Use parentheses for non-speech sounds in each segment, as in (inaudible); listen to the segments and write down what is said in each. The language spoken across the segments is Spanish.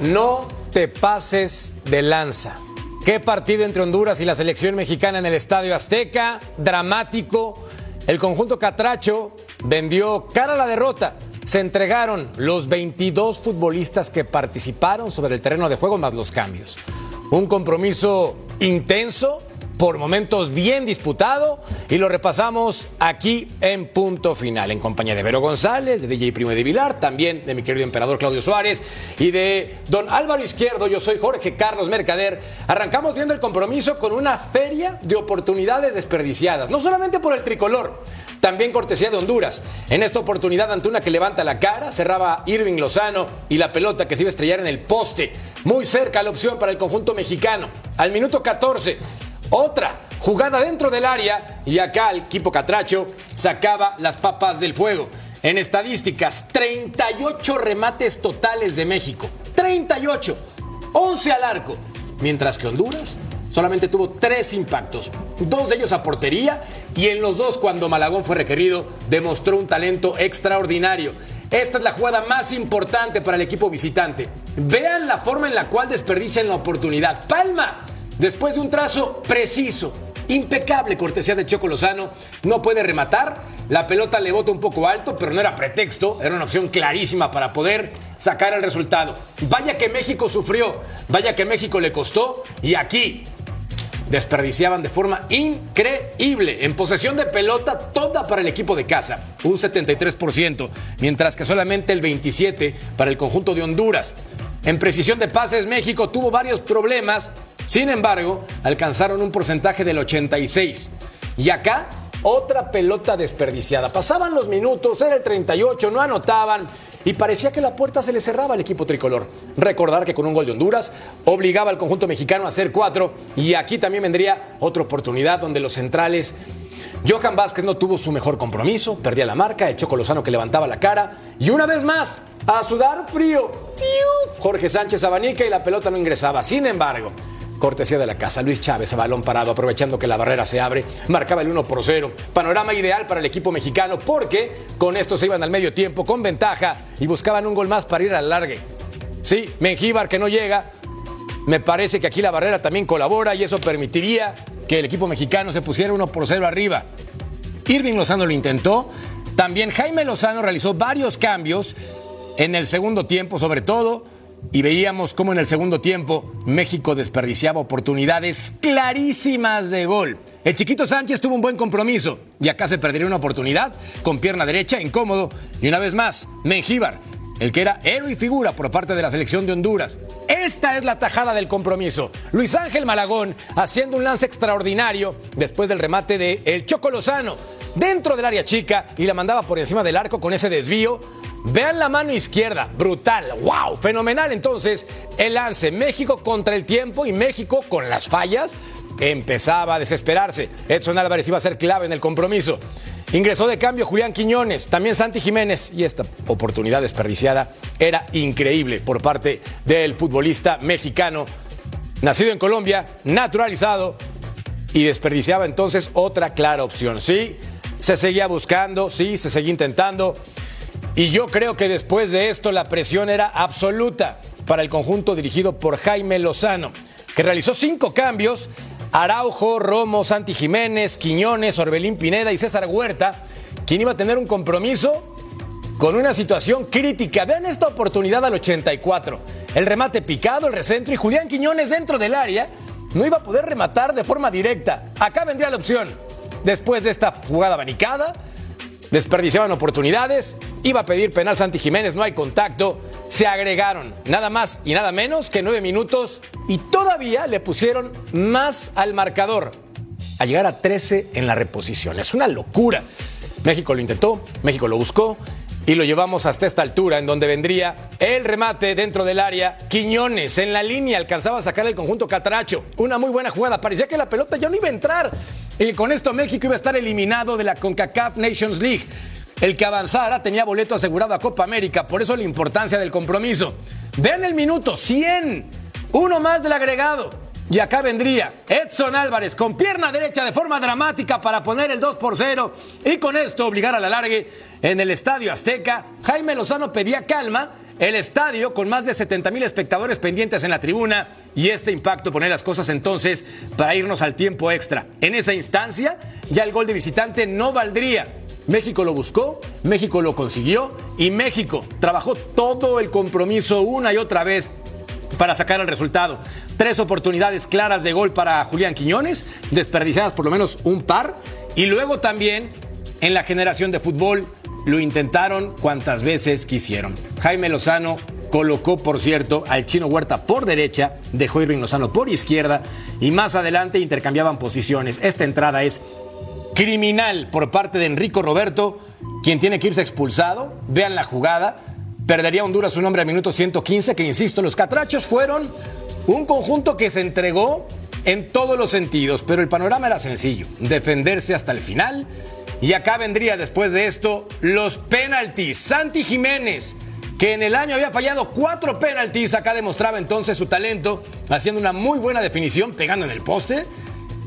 No te pases de lanza. Qué partido entre Honduras y la selección mexicana en el Estadio Azteca, dramático. El conjunto Catracho vendió cara a la derrota. Se entregaron los 22 futbolistas que participaron sobre el terreno de juego más los cambios. Un compromiso intenso, por momentos bien disputado y lo repasamos aquí en punto final en compañía de Vero González, de DJ Primo de Vilar, también de mi querido emperador Claudio Suárez y de don Álvaro Izquierdo. Yo soy Jorge Carlos Mercader. Arrancamos viendo el compromiso con una feria de oportunidades desperdiciadas, no solamente por el tricolor. También cortesía de Honduras. En esta oportunidad, Antuna que levanta la cara, cerraba Irving Lozano y la pelota que se iba a estrellar en el poste. Muy cerca la opción para el conjunto mexicano. Al minuto 14, otra jugada dentro del área y acá el equipo Catracho sacaba las papas del fuego. En estadísticas, 38 remates totales de México. 38. 11 al arco. Mientras que Honduras solamente tuvo tres impactos, dos de ellos a portería y en los dos cuando Malagón fue requerido demostró un talento extraordinario. Esta es la jugada más importante para el equipo visitante. Vean la forma en la cual desperdician la oportunidad. Palma Después de un trazo preciso, impecable cortesía de Choco Lozano, no puede rematar. La pelota le bota un poco alto, pero no era pretexto, era una opción clarísima para poder sacar el resultado. Vaya que México sufrió, vaya que México le costó y aquí desperdiciaban de forma increíble. En posesión de pelota, toda para el equipo de casa, un 73%, mientras que solamente el 27% para el conjunto de Honduras. En precisión de pases, México tuvo varios problemas, sin embargo, alcanzaron un porcentaje del 86. Y acá, otra pelota desperdiciada. Pasaban los minutos, era el 38, no anotaban y parecía que la puerta se le cerraba al equipo tricolor. Recordar que con un gol de Honduras obligaba al conjunto mexicano a hacer cuatro y aquí también vendría otra oportunidad donde los centrales Johan Vázquez no tuvo su mejor compromiso, perdía la marca, el Choco Lozano que levantaba la cara y una vez más, a sudar frío, Jorge Sánchez abanica y la pelota no ingresaba. Sin embargo, Cortesía de la casa, Luis Chávez balón parado, aprovechando que la barrera se abre, marcaba el 1 por 0. Panorama ideal para el equipo mexicano porque con esto se iban al medio tiempo con ventaja y buscaban un gol más para ir al largue. Sí, Mengíbar que no llega. Me parece que aquí la barrera también colabora y eso permitiría que el equipo mexicano se pusiera 1 por 0 arriba. Irving Lozano lo intentó. También Jaime Lozano realizó varios cambios en el segundo tiempo, sobre todo y veíamos cómo en el segundo tiempo México desperdiciaba oportunidades clarísimas de gol. El chiquito Sánchez tuvo un buen compromiso y acá se perdería una oportunidad con pierna derecha incómodo y una vez más Mengíbar, el que era héroe y figura por parte de la selección de Honduras. Esta es la tajada del compromiso. Luis Ángel Malagón haciendo un lance extraordinario después del remate de El Choco Lozano dentro del área chica y la mandaba por encima del arco con ese desvío Vean la mano izquierda, brutal, wow, fenomenal. Entonces, el lance México contra el tiempo y México con las fallas empezaba a desesperarse. Edson Álvarez iba a ser clave en el compromiso. Ingresó de cambio Julián Quiñones, también Santi Jiménez y esta oportunidad desperdiciada era increíble por parte del futbolista mexicano, nacido en Colombia, naturalizado y desperdiciaba entonces otra clara opción. Sí, se seguía buscando, sí, se seguía intentando. Y yo creo que después de esto la presión era absoluta para el conjunto dirigido por Jaime Lozano, que realizó cinco cambios. Araujo, Romo, Santi Jiménez, Quiñones, Orbelín Pineda y César Huerta, quien iba a tener un compromiso con una situación crítica. Vean esta oportunidad al 84. El remate picado, el recentro y Julián Quiñones dentro del área no iba a poder rematar de forma directa. Acá vendría la opción. Después de esta jugada abanicada, desperdiciaban oportunidades, iba a pedir penal Santi Jiménez, no hay contacto, se agregaron nada más y nada menos que nueve minutos y todavía le pusieron más al marcador, a llegar a 13 en la reposición. Es una locura. México lo intentó, México lo buscó y lo llevamos hasta esta altura en donde vendría el remate dentro del área. Quiñones en la línea alcanzaba a sacar el conjunto Cataracho. Una muy buena jugada, parecía que la pelota ya no iba a entrar y con esto México iba a estar eliminado de la CONCACAF Nations League. El que avanzara tenía boleto asegurado a Copa América, por eso la importancia del compromiso. Vean el minuto, 100. Uno más del agregado. Y acá vendría Edson Álvarez con pierna derecha de forma dramática para poner el 2 por 0 y con esto obligar a la largue en el Estadio Azteca. Jaime Lozano pedía calma el estadio con más de 70 mil espectadores pendientes en la tribuna y este impacto pone las cosas entonces para irnos al tiempo extra. En esa instancia ya el gol de visitante no valdría. México lo buscó, México lo consiguió y México trabajó todo el compromiso una y otra vez para sacar el resultado. Tres oportunidades claras de gol para Julián Quiñones, desperdiciadas por lo menos un par. Y luego también en la generación de fútbol lo intentaron cuantas veces quisieron. Jaime Lozano colocó, por cierto, al chino Huerta por derecha, dejó Irving Lozano por izquierda y más adelante intercambiaban posiciones. Esta entrada es criminal por parte de Enrico Roberto, quien tiene que irse expulsado. Vean la jugada. Perdería Honduras su nombre a minuto 115, que insisto, los catrachos fueron un conjunto que se entregó en todos los sentidos, pero el panorama era sencillo, defenderse hasta el final. Y acá vendría después de esto los penaltis. Santi Jiménez, que en el año había fallado cuatro penaltis, acá demostraba entonces su talento, haciendo una muy buena definición, pegando en el poste.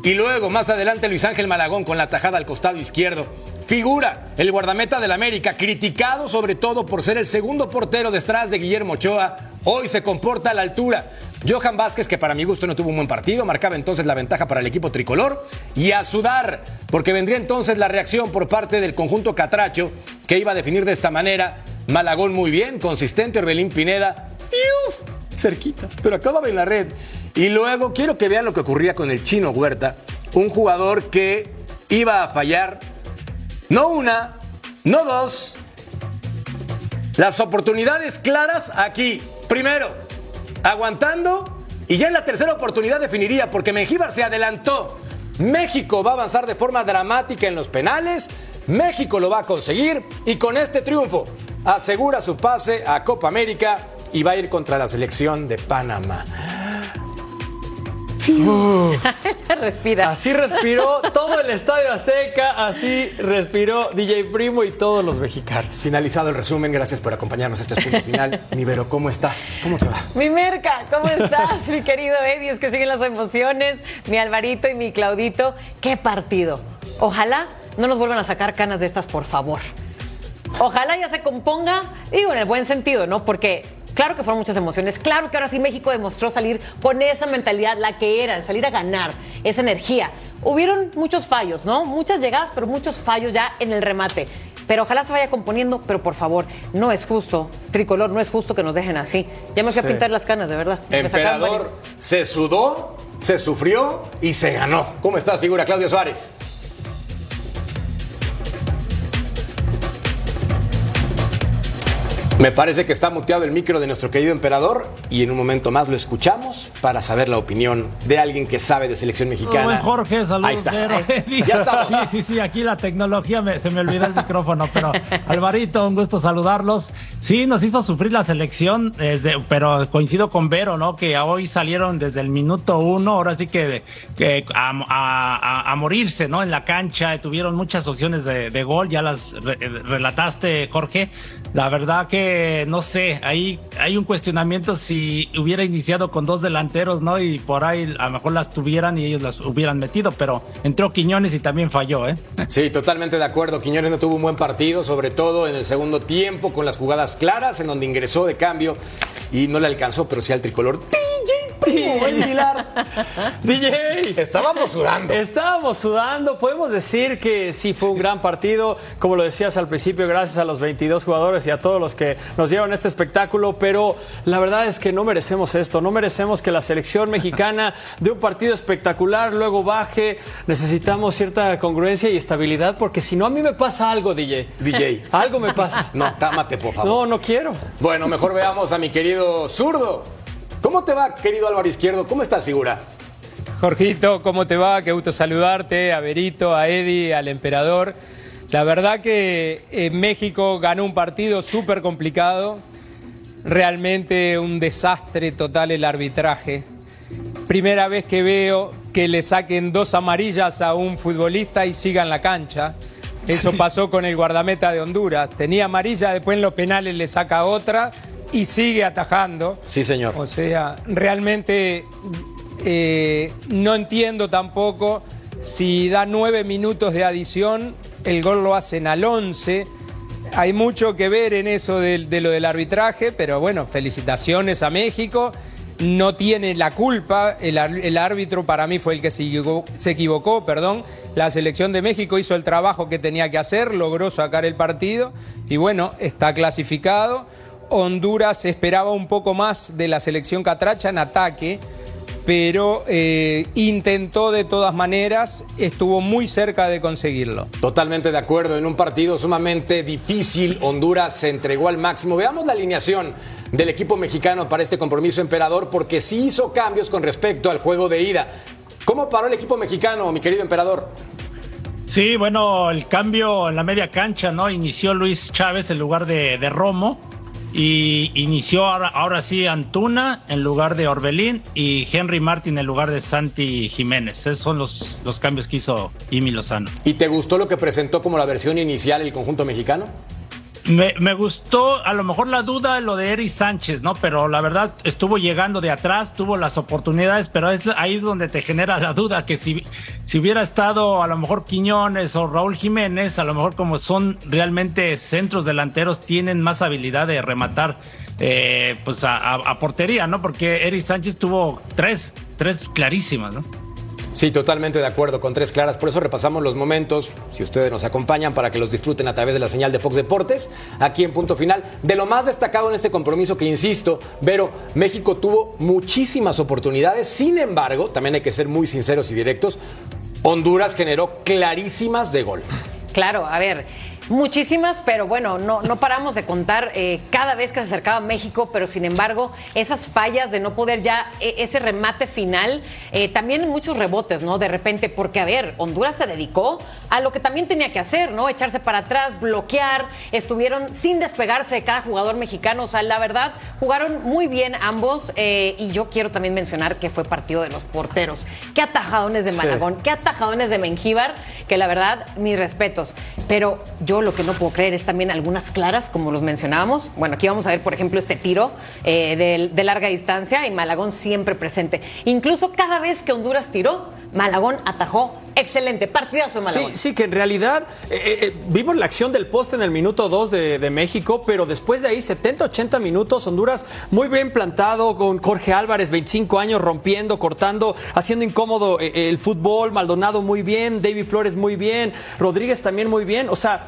Y luego, más adelante, Luis Ángel Malagón con la tajada al costado izquierdo. Figura el guardameta del América, criticado sobre todo por ser el segundo portero detrás de Guillermo Ochoa. Hoy se comporta a la altura. Johan Vázquez, que para mi gusto no tuvo un buen partido, marcaba entonces la ventaja para el equipo tricolor. Y a sudar, porque vendría entonces la reacción por parte del conjunto Catracho, que iba a definir de esta manera. Malagón muy bien, consistente, Orbelín Pineda. Cerquita, pero acababa en la red. Y luego quiero que vean lo que ocurría con el chino Huerta, un jugador que iba a fallar no una, no dos. Las oportunidades claras aquí. Primero, aguantando y ya en la tercera oportunidad definiría porque Mengíbar se adelantó. México va a avanzar de forma dramática en los penales. México lo va a conseguir y con este triunfo asegura su pase a Copa América y va a ir contra la selección de Panamá. (laughs) Respira. Así respiró todo el Estadio Azteca, así respiró DJ Primo y todos los mexicanos. Finalizado el resumen, gracias por acompañarnos a este punto final. (laughs) Mi Vero, ¿cómo estás? ¿Cómo te va? Mi Merca, ¿cómo estás? mi querido Eddie, es que siguen las emociones. Mi Alvarito y mi Claudito, qué partido. Ojalá no nos vuelvan a sacar canas de estas, por favor. Ojalá ya se componga, digo en el buen sentido, ¿no? Porque Claro que fueron muchas emociones, claro que ahora sí México demostró salir con esa mentalidad, la que era, salir a ganar, esa energía. Hubieron muchos fallos, ¿no? Muchas llegadas, pero muchos fallos ya en el remate. Pero ojalá se vaya componiendo, pero por favor, no es justo, tricolor, no es justo que nos dejen así. Ya me fui a pintar las canas, de verdad. Emperador se sudó, se sufrió y se ganó. ¿Cómo estás, figura Claudio Suárez? Me parece que está muteado el micro de nuestro querido emperador y en un momento más lo escuchamos para saber la opinión de alguien que sabe de selección mexicana. Buen Jorge, saludos. Ahí está. (laughs) ya estamos. Sí, sí, sí, aquí la tecnología se me olvidó el micrófono, pero Alvarito, un gusto saludarlos. Sí, nos hizo sufrir la selección, pero coincido con Vero, ¿no? Que hoy salieron desde el minuto uno, ahora sí que, a, morirse, ¿no? En la cancha, tuvieron muchas opciones de, gol, ya las relataste, Jorge. La verdad que no sé, ahí hay un cuestionamiento si hubiera iniciado con dos delanteros, ¿no? Y por ahí a lo mejor las tuvieran y ellos las hubieran metido, pero entró Quiñones y también falló, ¿eh? (laughs) Sí, totalmente de acuerdo. Quiñones no tuvo un buen partido, sobre todo en el segundo tiempo, con las jugadas claras, en donde ingresó de cambio y no le alcanzó, pero sí al tricolor. DJ. Estábamos sudando. Estábamos sudando. Podemos decir que sí fue un gran partido, como lo decías al principio, gracias a los 22 jugadores y a todos los que nos dieron este espectáculo, pero la verdad es que no merecemos esto, no merecemos que la selección mexicana (laughs) de un partido espectacular luego baje. Necesitamos cierta congruencia y estabilidad, porque si no a mí me pasa algo, DJ. DJ. Algo me pasa. (laughs) No, cámate, por favor. No, no quiero. Bueno, mejor veamos a mi querido zurdo. ¿Cómo te va, querido Álvaro Izquierdo? ¿Cómo estás, figura? Jorgito, ¿cómo te va? Qué gusto saludarte, a Berito, a Eddie, al emperador. La verdad que eh, México ganó un partido súper complicado, realmente un desastre total el arbitraje. Primera vez que veo que le saquen dos amarillas a un futbolista y sigan la cancha. Eso pasó con el guardameta de Honduras. Tenía amarilla, después en los penales le saca otra y sigue atajando. Sí, señor. O sea, realmente eh, no entiendo tampoco si da nueve minutos de adición, el gol lo hacen al once. hay mucho que ver en eso de, lo del arbitraje, pero bueno, felicitaciones a México. No tiene la culpa, el, árbitro para mí fue el que se equivocó, se equivocó, perdón. La selección de México hizo el trabajo que tenía que hacer, logró sacar el partido y bueno, está clasificado. Honduras esperaba un poco más de la selección catracha en ataque pero eh, intentó de todas maneras, estuvo muy cerca de conseguirlo. Totalmente de acuerdo, en un partido sumamente difícil, Honduras se entregó al máximo. Veamos la alineación del equipo mexicano para este compromiso emperador, porque sí hizo cambios con respecto al juego de ida. ¿Cómo paró el equipo mexicano, mi querido emperador? Sí, bueno, el cambio en la media cancha, ¿no? Inició Luis Chávez en lugar de, de Romo y inició ahora, sí Antuna en lugar de Orbelín y Henry Martin en lugar de Santi Jiménez. Esos son los, los cambios que hizo Imi Lozano. ¿Y te gustó lo que presentó como la versión inicial el conjunto mexicano? Me, gustó a lo mejor la duda lo de Eric Sánchez, ¿no? Pero la verdad estuvo llegando de atrás, tuvo las oportunidades, pero es ahí donde te genera la duda que si, si hubiera estado a lo mejor Quiñones o Raúl Jiménez, a lo mejor como son realmente centros delanteros, tienen más habilidad de rematar eh, pues a, a, portería, ¿no? Porque Eric Sánchez tuvo tres, tres clarísimas, ¿no? Sí, totalmente de acuerdo con tres claras. Por eso repasamos los momentos, si ustedes nos acompañan, para que los disfruten a través de la señal de Fox Deportes, aquí en punto final. De lo más destacado en este compromiso, que insisto, Vero, México tuvo muchísimas oportunidades. Sin embargo, también hay que ser muy sinceros y directos, Honduras generó clarísimas de gol. Claro, a ver, Muchísimas, pero bueno, no, no paramos de contar eh, cada vez que se acercaba México, pero sin embargo, esas fallas de no poder ya, e, ese remate final, eh, también muchos rebotes, ¿no? De repente, porque a ver, Honduras se dedicó a lo que también tenía que hacer, ¿no? Echarse para atrás, bloquear, estuvieron sin despegarse de cada jugador mexicano, o sea, la verdad, jugaron muy bien ambos, eh, y yo quiero también mencionar que fue partido de los porteros. Qué atajadones de Malagón, qué atajadones de Mengíbar, que la verdad, mis respetos, pero yo lo que no puedo creer es también algunas claras, como los mencionábamos. Bueno, aquí vamos a ver, por ejemplo, este tiro eh, de, larga distancia y Malagón siempre presente. Incluso cada vez que Honduras tiró, Malagón atajó. Excelente, partidazo Malagón. Sí, sí, que en realidad eh, eh, vimos la acción del poste en el minuto 2 de, México, pero después de ahí 70, 80 minutos, Honduras muy bien plantado, con Jorge Álvarez, 25 años, rompiendo, cortando, haciendo incómodo el fútbol, Maldonado muy bien, David Flores muy bien, Rodríguez también muy bien. O sea,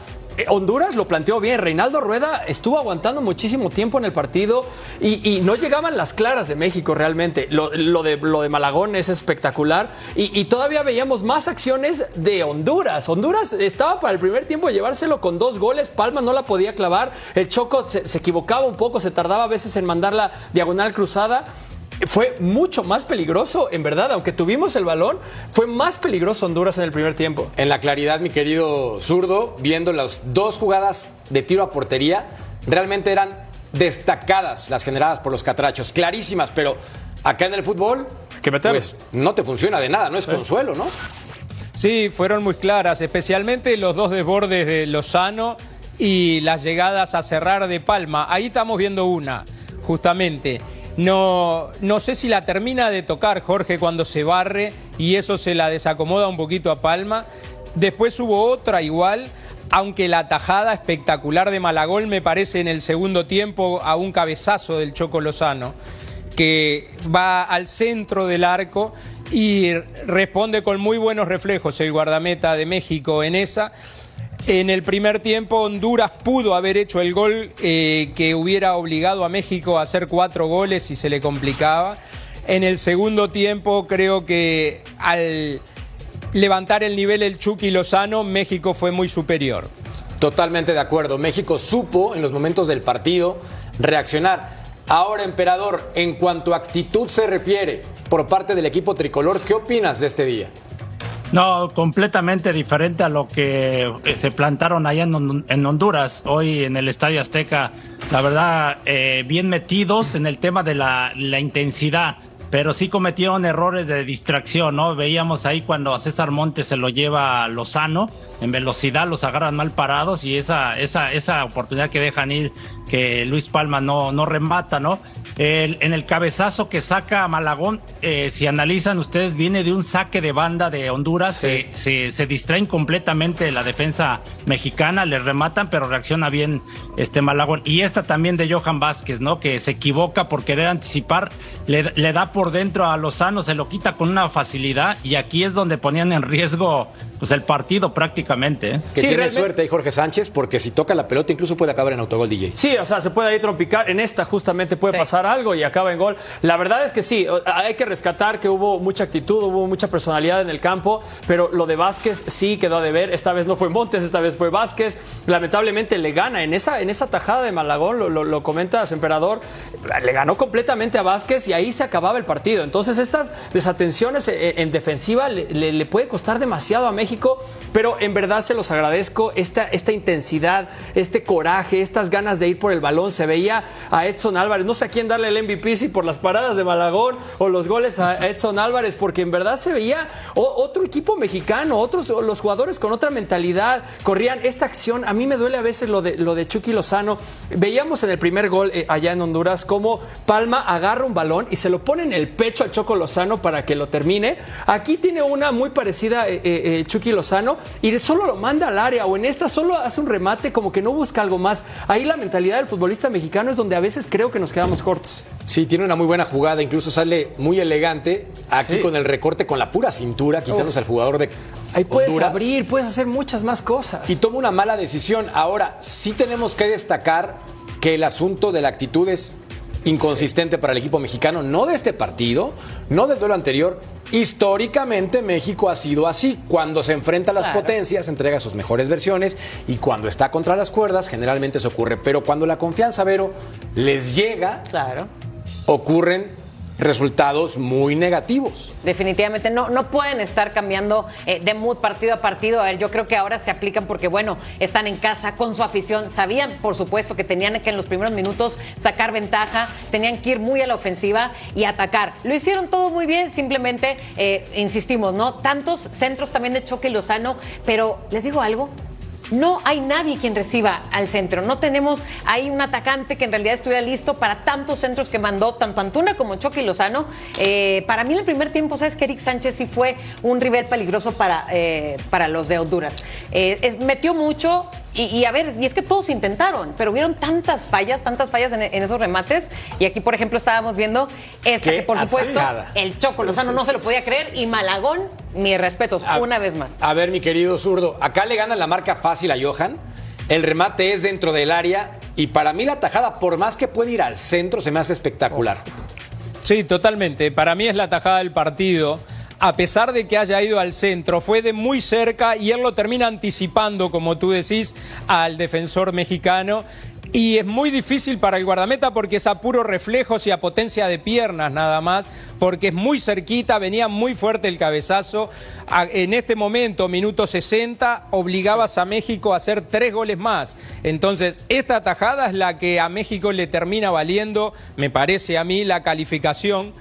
Honduras lo planteó bien. Reinaldo Rueda estuvo aguantando muchísimo tiempo en el partido y, no llegaban las claras de México realmente. Lo, de, lo de Malagón es espectacular y, todavía veíamos más acciones de Honduras. Honduras estaba para el primer tiempo llevárselo con dos goles. Palma no la podía clavar. El Choco se equivocaba un poco, se tardaba a veces en mandar la diagonal cruzada fue mucho más peligroso, en verdad, aunque tuvimos el balón, fue más peligroso Honduras en el primer tiempo. En la claridad, mi querido zurdo, viendo las dos jugadas de tiro a portería, realmente eran destacadas las generadas por los catrachos, clarísimas, pero acá en el fútbol, pues no te funciona de nada, no es consuelo, ¿no? Sí, fueron muy claras, especialmente los dos desbordes de Lozano y las llegadas a cerrar de Palma. Ahí estamos viendo una, justamente. No, no sé si la termina de tocar Jorge cuando se barre y eso se la desacomoda un poquito a Palma. Después hubo otra igual, aunque la tajada espectacular de Malagol me parece en el segundo tiempo a un cabezazo del Choco Lozano, que va al centro del arco y responde con muy buenos reflejos el guardameta de México en esa. En el primer tiempo Honduras pudo haber hecho el gol eh, que hubiera obligado a México a hacer cuatro goles y se le complicaba. En el segundo tiempo creo que al levantar el nivel el Chucky Lozano, México fue muy superior. Totalmente de acuerdo. México supo en los momentos del partido reaccionar. Ahora, emperador, en cuanto a actitud se refiere por parte del equipo tricolor, ¿qué opinas de este día? No, completamente diferente a lo que eh, se plantaron allá en, Honduras, hoy en el Estadio Azteca. La verdad, eh, bien metidos en el tema de la, intensidad pero sí cometieron errores de distracción, ¿no? Veíamos ahí cuando a César Montes se lo lleva a Lozano, en velocidad los agarran mal parados y esa, esa, esa oportunidad que dejan ir, que Luis Palma no, no remata, ¿no? En el cabezazo que saca Malagón, eh, si analizan ustedes, viene de un saque de banda de Honduras, se, se, distraen completamente la defensa mexicana, le rematan, pero reacciona bien este Malagón. Y esta también de Johan Vázquez, ¿no? Que se equivoca por querer anticipar, le, le da por dentro a Lozano, se lo quita con una facilidad y aquí es donde ponían en riesgo pues el partido prácticamente. ¿eh? Que tiene suerte ahí Jorge Sánchez, porque si toca la pelota incluso puede acabar en autogol DJ. Sí, o sea, se puede ahí trompicar. En esta justamente puede pasar algo y acaba en gol. La verdad es que sí, hay que rescatar que hubo mucha actitud, hubo mucha personalidad en el campo, pero lo de Vázquez sí quedó a deber. Esta vez no fue Montes, esta vez fue Vázquez. Lamentablemente le gana en esa, en esa tajada de Malagón, lo, lo, comentas, emperador, le ganó completamente a Vázquez y ahí se acababa el partido. Entonces estas desatenciones en, defensiva le, le puede costar demasiado a México pero en verdad se los agradezco esta, esta intensidad, este coraje, estas ganas de ir por el balón. Se veía a Edson Álvarez, no sé a quién darle el MVP, si por las paradas de Malagón o los goles a Edson Álvarez, porque en verdad se veía otro equipo mexicano, otros los jugadores con otra mentalidad, corrían esta acción. A mí me duele a veces lo de, lo de Chucky Lozano. Veíamos en el primer gol eh, allá en Honduras cómo Palma agarra un balón y se lo pone en el pecho a Choco Lozano para que lo termine. Aquí tiene una muy parecida eh, eh, Chucky Lozano y solo lo manda al área o en esta solo hace un remate como que no busca algo más. Ahí la mentalidad del futbolista mexicano es donde a veces creo que nos quedamos cortos. Sí, tiene una muy buena jugada, incluso sale muy elegante aquí con el recorte con la pura cintura, quitándose al jugador de Ahí puedes abrir, puedes hacer muchas más cosas. Y toma una mala decisión. Ahora, sí tenemos que destacar que el asunto de la actitud es inconsistente para el equipo mexicano, no de este partido, no del duelo anterior. Históricamente México ha sido así. Cuando se enfrenta a las potencias, entrega sus mejores versiones y cuando está contra las cuerdas, generalmente eso ocurre. Pero cuando la confianza, Vero, les llega, claro. ocurren resultados muy negativos. Definitivamente no, no pueden estar cambiando eh, de mood partido a partido. A ver, yo creo que ahora se aplican porque, bueno, están en casa con su afición. Sabían, por supuesto, que tenían que en los primeros minutos sacar ventaja, tenían que ir muy a la ofensiva y atacar. Lo hicieron todo muy bien, simplemente, eh, insistimos, ¿no? Tantos centros también de choque Lozano, pero les digo algo, no hay nadie quien reciba al centro. No tenemos ahí un atacante que en realidad estuviera listo para tantos centros que mandó tanto Antuna como Chucky Lozano. Eh, para mí en el primer tiempo, sabes que Eric Sánchez sí fue un rival peligroso para, eh, para los de Honduras. Eh, metió mucho, y, a ver, y es que todos intentaron, pero hubieron tantas fallas, tantas fallas en, esos remates. Y aquí, por ejemplo, estábamos viendo esta que, por supuesto, el Choco Lozano no se lo podía creer. y Malagón, mi respetos, una vez más. A ver, mi querido zurdo, acá le ganan la marca fácil a Johan. El remate es dentro del área. Y para mí la tajada, por más que puede ir al centro, se me hace espectacular. Sí, totalmente. Para mí es la tajada del partido a pesar de que haya ido al centro, fue de muy cerca y él lo termina anticipando, como tú decís, al defensor mexicano. Y es muy difícil para el guardameta porque es a puro reflejos y a potencia de piernas nada más, porque es muy cerquita, venía muy fuerte el cabezazo. En este momento, minuto 60, obligabas a México a hacer tres goles más. Entonces, esta tajada es la que a México le termina valiendo, me parece a mí, la calificación.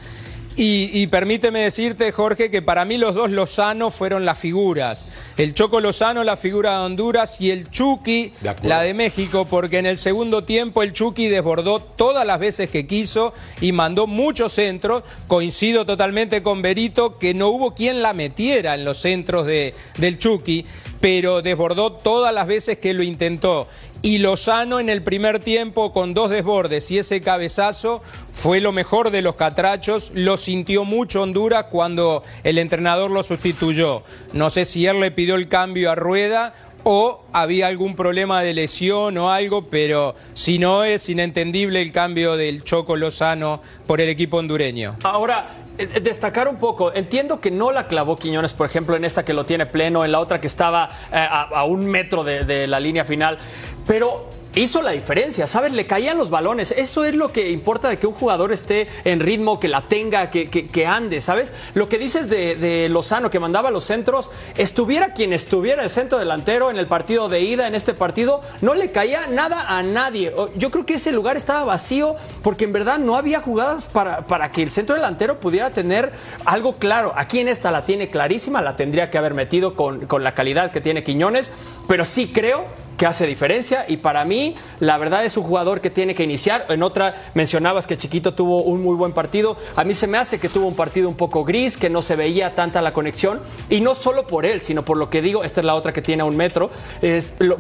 Y, permíteme decirte, Jorge, que para mí los dos Lozano fueron las figuras. El Choco Lozano, la figura de Honduras, y el Chucky, la de México, porque en el segundo tiempo el Chucky desbordó todas las veces que quiso y mandó muchos centros. Coincido totalmente con Berito que no hubo quien la metiera en los centros de, del Chucky pero desbordó todas las veces que lo intentó. Y Lozano en el primer tiempo con dos desbordes y ese cabezazo fue lo mejor de los catrachos. Lo sintió mucho Honduras cuando el entrenador lo sustituyó. No sé si él le pidió el cambio a Rueda o había algún problema de lesión o algo, pero si no es inentendible el cambio del Choco Lozano por el equipo hondureño. Ahora, eh, eh, destacar un poco, entiendo que no la clavó Quiñones, por ejemplo, en esta que lo tiene pleno, en la otra que estaba eh, a, un metro de, de la línea final, pero hizo la diferencia, ¿sabes? Le caían los balones. Eso es lo que importa de que un jugador esté en ritmo, que la tenga, que, que, ande, ¿sabes? Lo que dices de, Lozano, que mandaba los centros, estuviera quien estuviera el centro delantero en el partido de ida, en este partido, no le caía nada a nadie. Yo creo que ese lugar estaba vacío porque en verdad no había jugadas para, para que el centro delantero pudiera tener algo claro. Aquí en esta la tiene clarísima, la tendría que haber metido con, con la calidad que tiene Quiñones, pero sí creo que hace diferencia y para mí la verdad es un jugador que tiene que iniciar. En otra mencionabas que Chiquito tuvo un muy buen partido. A mí se me hace que tuvo un partido un poco gris, que no se veía tanta la conexión y no solo por él, sino por lo que digo, esta es la otra que tiene a un metro,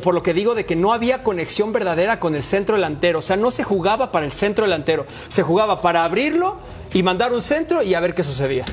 por lo que digo de que no había conexión verdadera con el centro delantero. O sea, no se jugaba para el centro delantero, se jugaba para abrirlo y mandar un centro y a ver qué sucedía.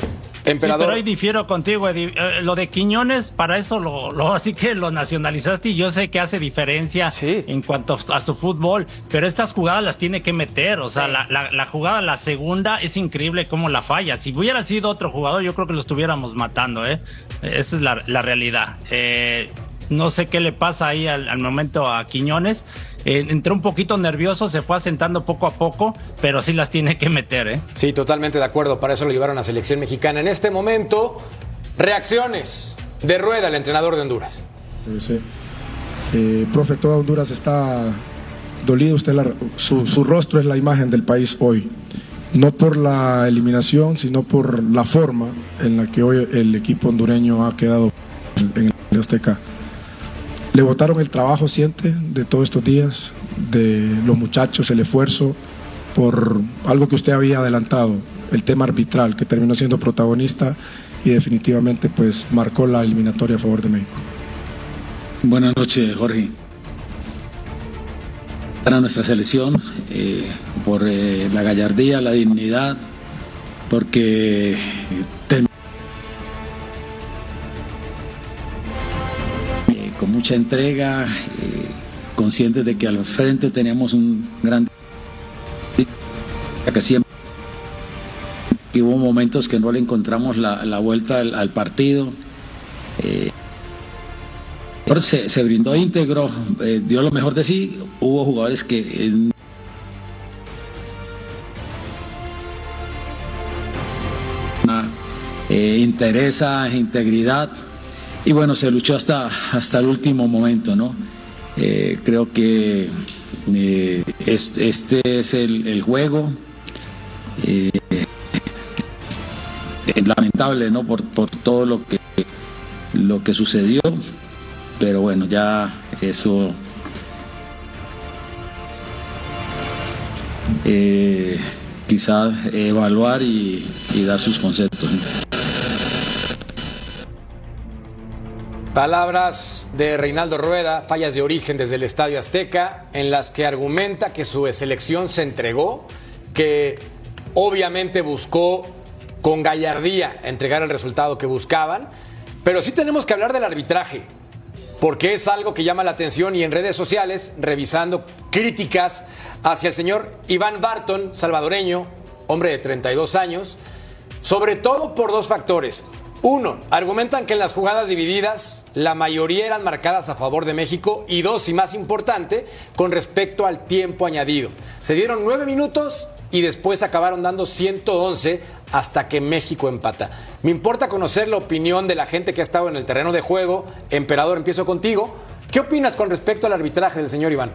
Sí, pero ahí difiero contigo, Eddie. Eh, lo de Quiñones, para eso lo, lo así que lo nacionalizaste y yo sé que hace diferencia Sí. en cuanto a su fútbol, pero estas jugadas las tiene que meter. O sea, la, la- la jugada, la segunda, es increíble cómo la falla. Si hubiera sido otro jugador, yo creo que lo estuviéramos matando, ¿eh? Esa es la, la realidad. Eh, no sé qué le pasa ahí al, al momento a Quiñones. Eh, entró un poquito nervioso, se fue asentando poco a poco, pero sí las tiene que meter, ¿eh? Sí, totalmente de acuerdo. Para eso lo llevaron a selección mexicana. En este momento, reacciones de Rueda, el entrenador de Honduras. Sí. Eh, profe, toda Honduras está dolido. Usted la- su, su rostro es la imagen del país hoy. No por la eliminación, sino por la forma en la que hoy el equipo hondureño ha quedado en el Azteca. Le votaron el trabajo, siente, de todos estos días, de los muchachos, el esfuerzo, por algo que usted había adelantado, el tema arbitral, que terminó siendo protagonista y definitivamente pues marcó la eliminatoria a favor de México. Buenas noches, Jorge. Para nuestra selección, eh, por eh, la gallardía, la dignidad, porque mucha entrega, eh, conscientes de que al frente tenemos un gran que siempre hubo momentos que no le encontramos la, la vuelta al, partido. Eh, se, se brindó íntegro, eh, dio lo mejor de sí. Hubo jugadores que eh, interesa, integridad y bueno, se luchó hasta, hasta el último momento, ¿no? Eh, creo que eh, es- este es el, juego. Eh, lamentable, ¿no? Por, por todo lo que, lo que sucedió, pero bueno, ya eso eh, quizás evaluar y dar sus conceptos. Palabras de Reinaldo Rueda, fallas de origen desde el Estadio Azteca, en las que argumenta que su selección se entregó, que obviamente buscó con gallardía entregar el resultado que buscaban, pero sí tenemos que hablar del arbitraje, porque es algo que llama la atención y en redes sociales, revisando críticas hacia el señor Iván Barton, salvadoreño, hombre de 32 años, sobre todo por dos factores. Uno, argumentan que en las jugadas divididas la mayoría eran marcadas a favor de México y dos, y más importante, con respecto al tiempo añadido. Se dieron nueve minutos y después acabaron dando 111 hasta que México empata. Me importa conocer la opinión de la gente que ha estado en el terreno de juego. Emperador, empiezo contigo. ¿Qué opinas con respecto al arbitraje del señor Iván?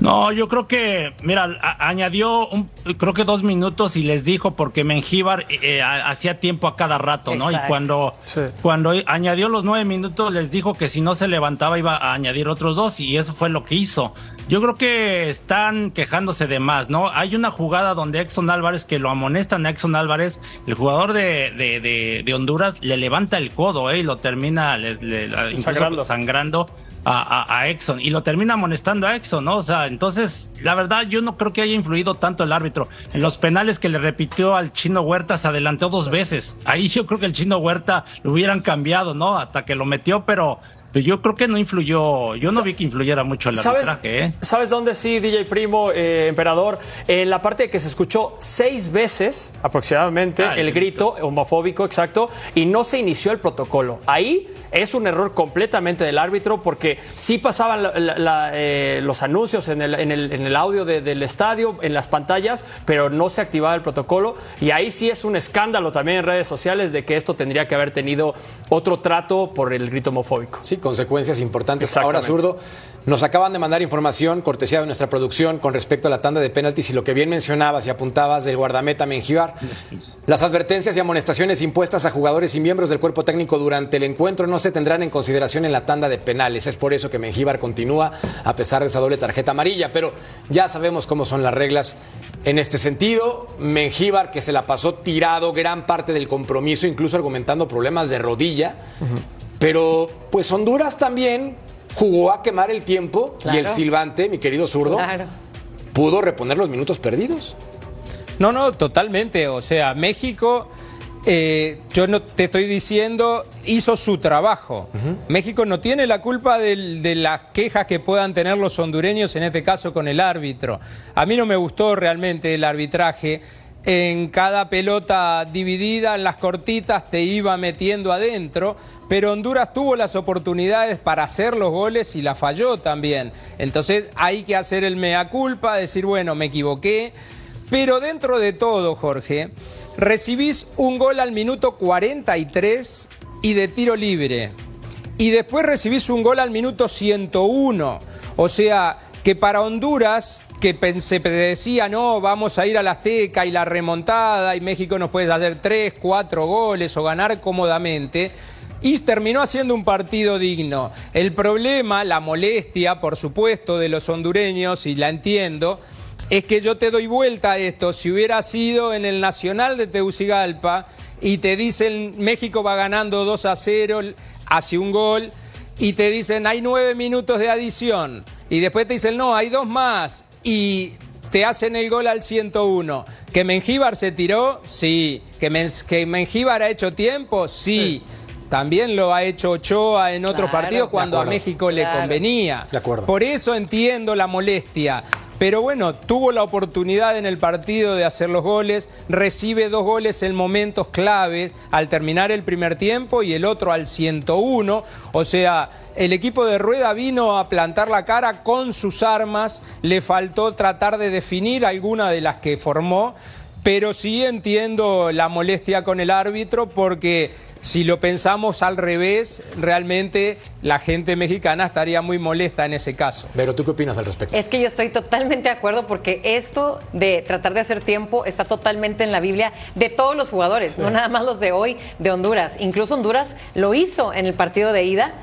No, yo creo que, mira, a- añadió un- creo que dos minutos y les dijo porque Mengíbar eh, ha- hacía tiempo a cada rato, ¿no? Exacto. Y cuando, Sí. cuando añadió los nueve minutos les dijo que si no se levantaba iba a añadir otros dos y eso fue lo que hizo. Yo creo que están quejándose de más, ¿no? Hay una jugada donde Exxon Álvarez, que lo amonestan a Exxon Álvarez, el jugador de, de, de- de Honduras le levanta el codo, ¿eh? Y lo termina le- Sangrando. sangrando a, a- a Exxon y lo termina amonestando a Exxon, ¿no? O sea, entonces, la verdad, yo no creo que haya influido tanto el árbitro. En los penales que le repitió al chino Huerta se adelantó dos veces. Ahí yo creo que el chino Huerta lo hubieran cambiado, ¿no? Hasta que lo metió, pero, pero yo creo que no influyó, yo no vi que influyera mucho el ¿Sabes, arbitraje, ¿eh? ¿Sabes dónde sí, DJ Primo, eh, Emperador? En la parte que se escuchó seis veces aproximadamente Ah, el el grito homofóbico, exacto, y no se inició el protocolo. Ahí es un error completamente del árbitro porque sí pasaban la- la- la, eh, los anuncios en el, en el- en el audio de- del estadio, en las pantallas, pero no se activaba el protocolo. Y ahí sí es un escándalo también en redes sociales de que esto tendría que haber tenido otro trato por el grito homofóbico. Sí, consecuencias importantes. Ahora, zurdo, Nos acaban de mandar información, cortesía de nuestra producción, con respecto a la tanda de penaltis y lo que bien mencionabas y apuntabas del guardameta Mengíbar. Las advertencias y amonestaciones impuestas a jugadores y miembros del cuerpo técnico durante el encuentro no se tendrán en consideración en la tanda de penales. Es por eso que Mengíbar continúa a pesar de esa doble tarjeta amarilla. Pero ya sabemos cómo son las reglas en este sentido. Mengíbar, que se la pasó tirado gran parte del compromiso, incluso argumentando problemas de rodilla. Pero pues Honduras también jugó a quemar el tiempo y el silbante, mi querido zurdo, Claro. pudo reponer los minutos perdidos. No, no, totalmente. O sea, México, eh, yo no te estoy diciendo, hizo su trabajo. México no tiene la culpa del- de las quejas que puedan tener los hondureños, en este caso con el árbitro. A mí no me gustó realmente el arbitraje. En cada pelota dividida, en las cortitas, te iba metiendo adentro, pero Honduras tuvo las oportunidades para hacer los goles y la falló también. Entonces hay que hacer el mea culpa, decir, bueno, me equivoqué. Pero dentro de todo, Jorge, recibís un gol al minuto 43 y de tiro libre. Y después recibís un gol al minuto 101. O sea, que para Honduras, que se decía, no, vamos a ir a la Azteca y la remontada y México nos puede hacer tres, cuatro goles o ganar cómodamente. Y terminó haciendo un partido digno. El problema, la molestia, por supuesto, de los hondureños, y la entiendo, es que yo te doy vuelta a esto. Si hubiera sido en el Nacional de Tegucigalpa y te dicen México va ganando 2 a 0, hace un gol, y te dicen hay nueve minutos de adición, y después te dicen no, hay dos más, y te hacen el gol al 101. ¿Que Mengíbar se tiró? Sí. ¿Que, Men- que Mengíbar ha hecho tiempo? Sí. También lo ha hecho Ochoa en otros Claro. partidos cuando a. México le convenía. De acuerdo. Por eso entiendo la molestia. Pero bueno, tuvo la oportunidad en el partido de hacer los goles, recibe dos goles en momentos claves al terminar el primer tiempo y el otro al 101. O sea, el equipo de Rueda vino a plantar la cara con sus armas, le faltó tratar de definir alguna de las que formó, pero sí entiendo la molestia con el árbitro porque si lo pensamos al revés, realmente la gente mexicana estaría muy molesta en ese caso. Pero tú qué opinas al respecto? Es que yo estoy totalmente de acuerdo porque esto de tratar de hacer tiempo está totalmente en la Biblia de todos los jugadores, no nada más los de hoy de Honduras. Incluso Honduras lo hizo en el partido de ida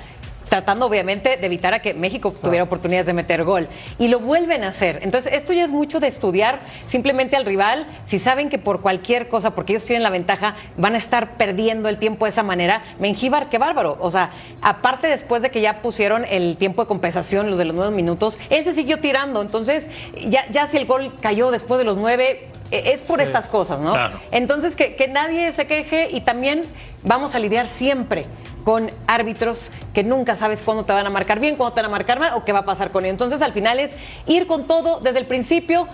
tratando obviamente de evitar a que México tuviera oportunidades de meter gol. Y lo vuelven a hacer. Entonces, esto ya es mucho de estudiar simplemente al rival. Si saben que por cualquier cosa, porque ellos tienen la ventaja, van a estar perdiendo el tiempo de esa manera, Mengíbar, qué bárbaro. O sea, aparte después de que ya pusieron el tiempo de compensación, los de los nueve minutos, él se siguió tirando. Entonces, ya, ya si el gol cayó después de los nueve, eh, es por estas cosas, ¿no? claro. Entonces, que, que nadie se queje y también vamos a lidiar siempre con árbitros que nunca sabes cuándo te van a marcar bien, cuándo te van a marcar mal o qué va a pasar con ellos. Entonces, al final es ir con todo desde el principio,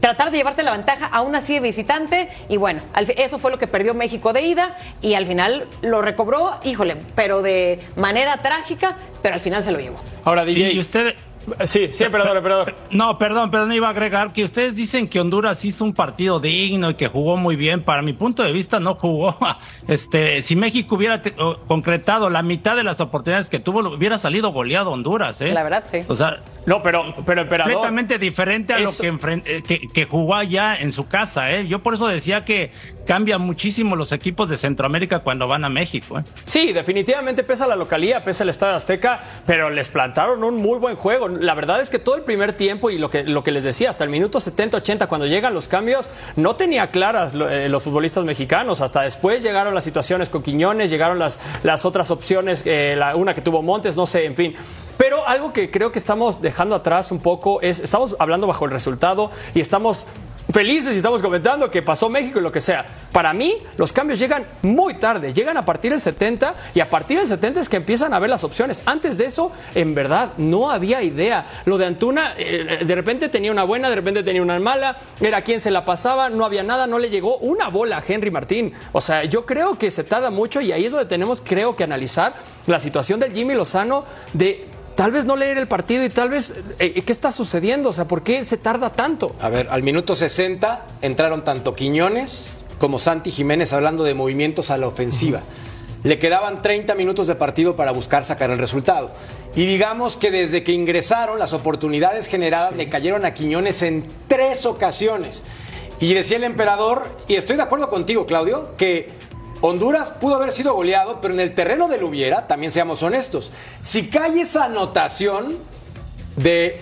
tratar de llevarte la ventaja aún así de visitante y bueno, eso fue lo que perdió México de ida y al final lo recobró, híjole, pero de manera trágica, pero al final se lo llevó. Ahora, DJ. y usted, Sí, sí, perdón, emperador. No, perdón, perdón, iba a agregar que ustedes dicen que Honduras hizo un partido digno y que jugó muy bien. Para mi punto de vista, no jugó. (laughs) Este, si México hubiera concretado la mitad de las oportunidades que tuvo, hubiera salido goleado Honduras, ¿eh? La verdad, sí. O sea, No, pero, pero emperador. completamente diferente a lo que, eh, que, que jugó allá en su casa, ¿eh? Yo por eso decía que cambia muchísimo los equipos de Centroamérica cuando van a México, ¿eh? Sí, definitivamente pesa la localía, pesa el Estadio Azteca, pero les plantaron un muy buen juego. La verdad es que todo el primer tiempo y lo que, lo que les decía, hasta el minuto 70-80, cuando llegan los cambios, no tenía claras eh, los futbolistas mexicanos. Hasta después llegaron las situaciones con Quiñones, llegaron las, las otras opciones, eh, la, una que tuvo Montes, no sé, en fin. Pero algo que creo que estamos dejando atrás un poco es, estamos hablando bajo el resultado y estamos felices y estamos comentando que pasó México y lo que sea. Para mí, los cambios llegan muy tarde, llegan a partir del 70 y a partir del 70 es que empiezan a ver las opciones. Antes de eso, en verdad, no había idea. Lo de Antuna, eh, de repente tenía una buena, de repente tenía una mala, era quien se la pasaba, no había nada, no le llegó una bola a Henry Martín. O sea, yo creo que se tarda mucho y ahí es donde tenemos, creo que, analizar la situación del Jimmy Lozano de tal vez no leer el partido y tal vez, eh, ¿qué está sucediendo? O sea, ¿por qué se tarda tanto? A ver, al minuto 60 entraron tanto Quiñones como Santi Jiménez hablando de movimientos a la ofensiva. Le quedaban 30 minutos de partido para buscar sacar el resultado. Y digamos que desde que ingresaron, las oportunidades generadas le cayeron a Quiñones en tres ocasiones. Y decía el emperador, y estoy de acuerdo contigo, Claudio, que Honduras pudo haber sido goleado, pero en el terreno del hubiera, también seamos honestos, si cae esa anotación de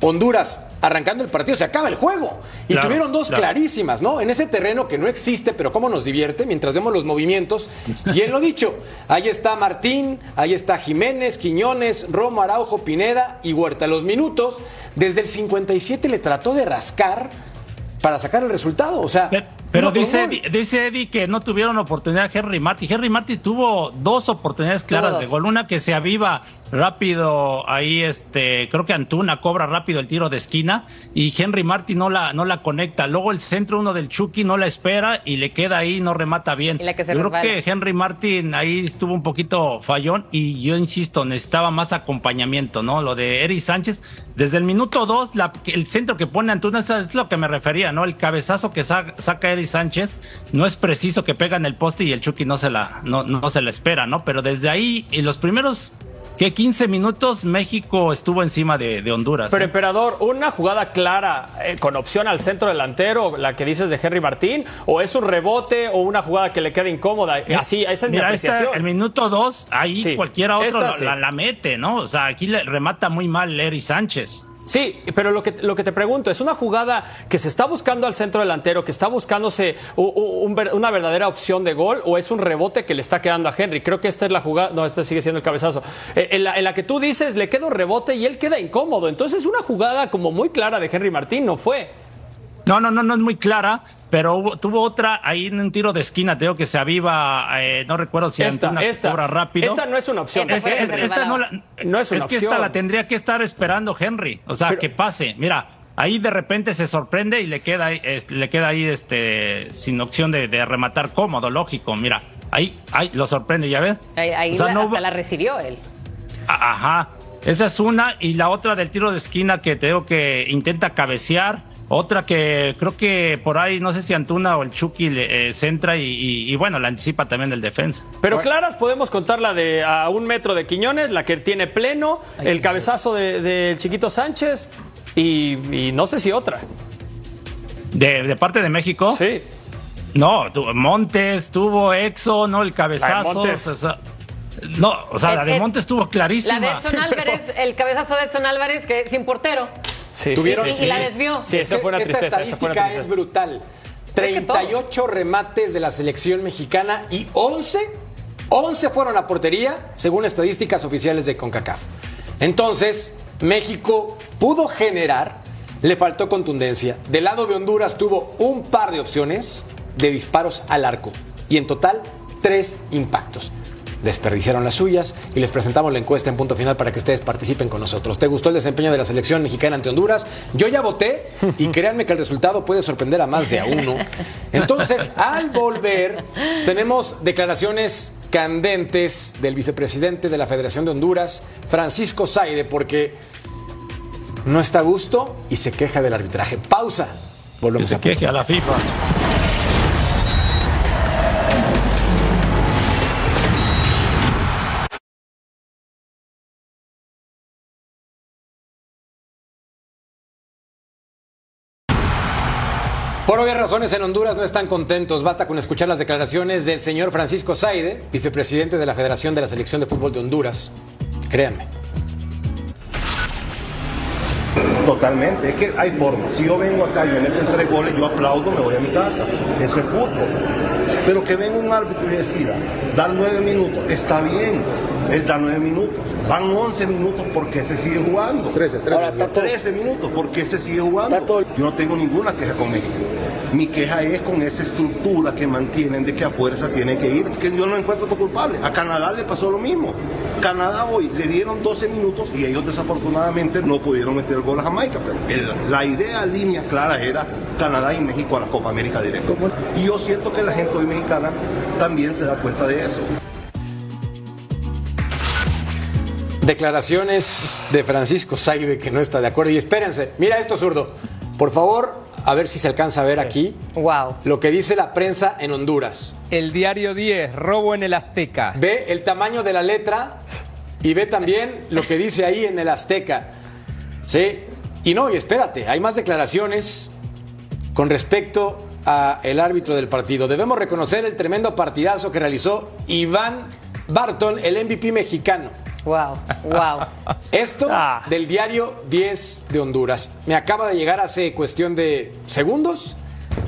Honduras arrancando el partido, se acaba el juego. Y Claro, tuvieron dos claro. clarísimas, ¿no? En ese terreno que no existe, pero cómo nos divierte mientras vemos los movimientos. Y él lo dicho, ahí está Martín, ahí está Jiménez, Quiñones, Romo, Araujo, Pineda y Huerta. Los minutos, desde el 57 le trató de rascar para sacar el resultado. O sea, Pe- Pero dice. Eddie- dice Eddie que no tuvieron oportunidad Henry Marty. Henry Marty tuvo dos oportunidades claras de gol. Una que se aviva rápido ahí, este, creo que Antuna cobra rápido el tiro de esquina y Henry Marty no la, no la conecta. Luego el centro uno del Chucky no la espera y le queda ahí, no remata bien. Yo creo que Henry Martin ahí estuvo un poquito fallón y yo insisto, necesitaba más acompañamiento, ¿no? Lo de Eric Sánchez, desde el minuto dos, la- el centro que pone Antuna, es lo que me refería, ¿no? El cabezazo que sa- saca Eric Sánchez no es preciso que pega en el poste y el Chucky no se la, no, no se la espera, ¿no? Pero desde ahí, en los primeros, que 15 minutos, México estuvo encima de, de Honduras. Pero ¿eh? emperador, una jugada clara eh, con opción al centro delantero, la que dices de Henry Martín, o es un rebote o una jugada que le queda incómoda. Así, esa es mi esta, apreciación. el minuto dos, ahí Sí, cualquiera otro esta la, sí. la- mete, ¿no? O sea, aquí le remata muy mal Eric Sánchez. Sí, pero lo que, lo que te pregunto, ¿es una jugada que se está buscando al centro delantero, que está buscándose una verdadera opción de gol, o es un rebote que le está quedando a Henry? Creo que esta es la jugada, no, esta sigue siendo el cabezazo. Eh, en, la, en la que tú dices, le queda un rebote y él queda incómodo. Entonces, una jugada como muy clara de Henry Martín no fue. No, no, no, no es muy clara, pero hubo- tuvo otra ahí en un tiro de esquina, te digo que se aviva, eh, no recuerdo si Esta, esta, cobra rápido. esta no es una opción. Esta que Es- esta no, la, No es una que opción. esta la tendría que estar esperando Henry, o sea, Pero- que pase. Mira, ahí de repente se sorprende y le queda, ahí, es- le queda ahí este, sin opción de, de rematar cómodo, lógico. Mira, ahí, ahí lo sorprende, ¿ya ves? Ahí, ahí O sea, la- no hasta la recibió él. Ajá. Esa es una. Y la otra del tiro de esquina que te digo que intenta cabecear. Otra que creo que por ahí, no sé si Antuna o el Chucky le eh, centra y, y- y bueno, la anticipa también el defensa. Pero claras podemos contar la de a un metro de Quiñones, la que tiene pleno, el cabezazo del de Chiquito Sánchez y, y no sé si otra. De, de parte de México. Sí. No, tu- Montes tuvo Exo, no el cabezazo. Montes. o sea, no, o sea, la Eh, de eh, Montes estuvo clarísima. La de Edson (laughs) Álvarez, el cabezazo de Edson Álvarez, que sin portero. Sí, Tuvieron- y, y la desvió. Sí, esa fue una Esta tristeza. estadística es tristeza. brutal. Es que todo. 38 remates de la selección mexicana y 11, 11 fueron a portería, según estadísticas oficiales de CONCACAF. Entonces, México pudo generar, le faltó contundencia. Del lado de Honduras tuvo un par de opciones de disparos al arco y en total tres impactos. Desperdiciaron las suyas y les presentamos la encuesta en punto final para que ustedes participen con nosotros. ¿Te gustó el desempeño de la selección mexicana ante Honduras? Yo ya voté y créanme que el resultado puede sorprender a más de a uno. Entonces, al volver, tenemos declaraciones candentes del vicepresidente de la Federación de Honduras, Francisco Saide, porque no está a gusto y se queja del arbitraje. Pausa. Que Volvemos se a queje a la FIFA. Por obvias razones en Honduras no están contentos. Basta con escuchar las declaraciones del señor Francisco Saide, vicepresidente de la Federación de la Selección de Fútbol de Honduras. Créanme. Totalmente, es que hay formas. Si yo vengo acá y me meten tres goles, yo aplaudo, me voy a mi casa. Eso es fútbol. Pero que venga un árbitro y decida, dar nueve minutos, está bien, es dar nueve minutos. Van once minutos porque se sigue jugando. Ahora está 13 minutos porque se sigue jugando. Yo no tengo ninguna queja con México. Mi queja es con esa estructura que mantienen de que a fuerza tiene que ir, que yo no encuentro otro culpable. A Canadá le pasó lo mismo. Canadá hoy le dieron 12 minutos y ellos desafortunadamente no pudieron meter gol a Jamaica. Pero la idea, línea clara era Canadá y México a la Copa América directo. Y yo siento que la gente hoy mexicana también se da cuenta de eso. Declaraciones de Francisco Saide que no está de acuerdo. Y espérense, mira esto zurdo. Por favor, a ver si se alcanza a ver aquí Wow. lo que dice la prensa en Honduras. El diario 10, robo en el Azteca. Ve el tamaño de la letra y ve también lo que dice ahí en el Azteca. Sí, y no, y espérate, hay más declaraciones con respecto a el árbitro del partido. Debemos reconocer el tremendo partidazo que realizó Iván Barton, el MVP mexicano. Wow, wow. Esto Ah. del diario 10 de Honduras. Me acaba de llegar hace cuestión de segundos.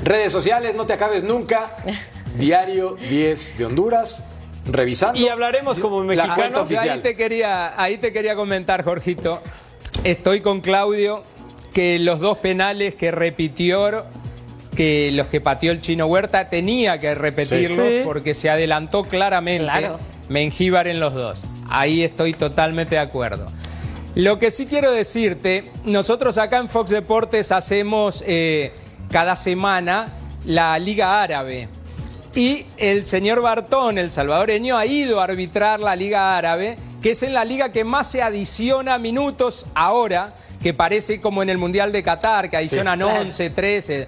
Redes sociales, no te acabes nunca. (laughs) Diario 10 de Honduras. Revisando. Y hablaremos como La mexicanos. cuenta Ahí oficial. te quería, ahí te quería comentar, Jorgito. Estoy con Claudio que los dos penales que repitió, que los que pateó el chino Huerta, tenía que repetirlos Sí. Sí. porque se adelantó claramente Claro. Mengíbar en los dos. Ahí estoy totalmente de acuerdo. Lo que sí quiero decirte, nosotros acá en Fox Deportes hacemos eh, cada semana la Liga Árabe. Y el señor Bartón, el salvadoreño, ha ido a arbitrar la Liga Árabe, que es en la liga que más se adiciona minutos ahora, que parece como en el Mundial de Qatar, que adicionan claro. 11, 13.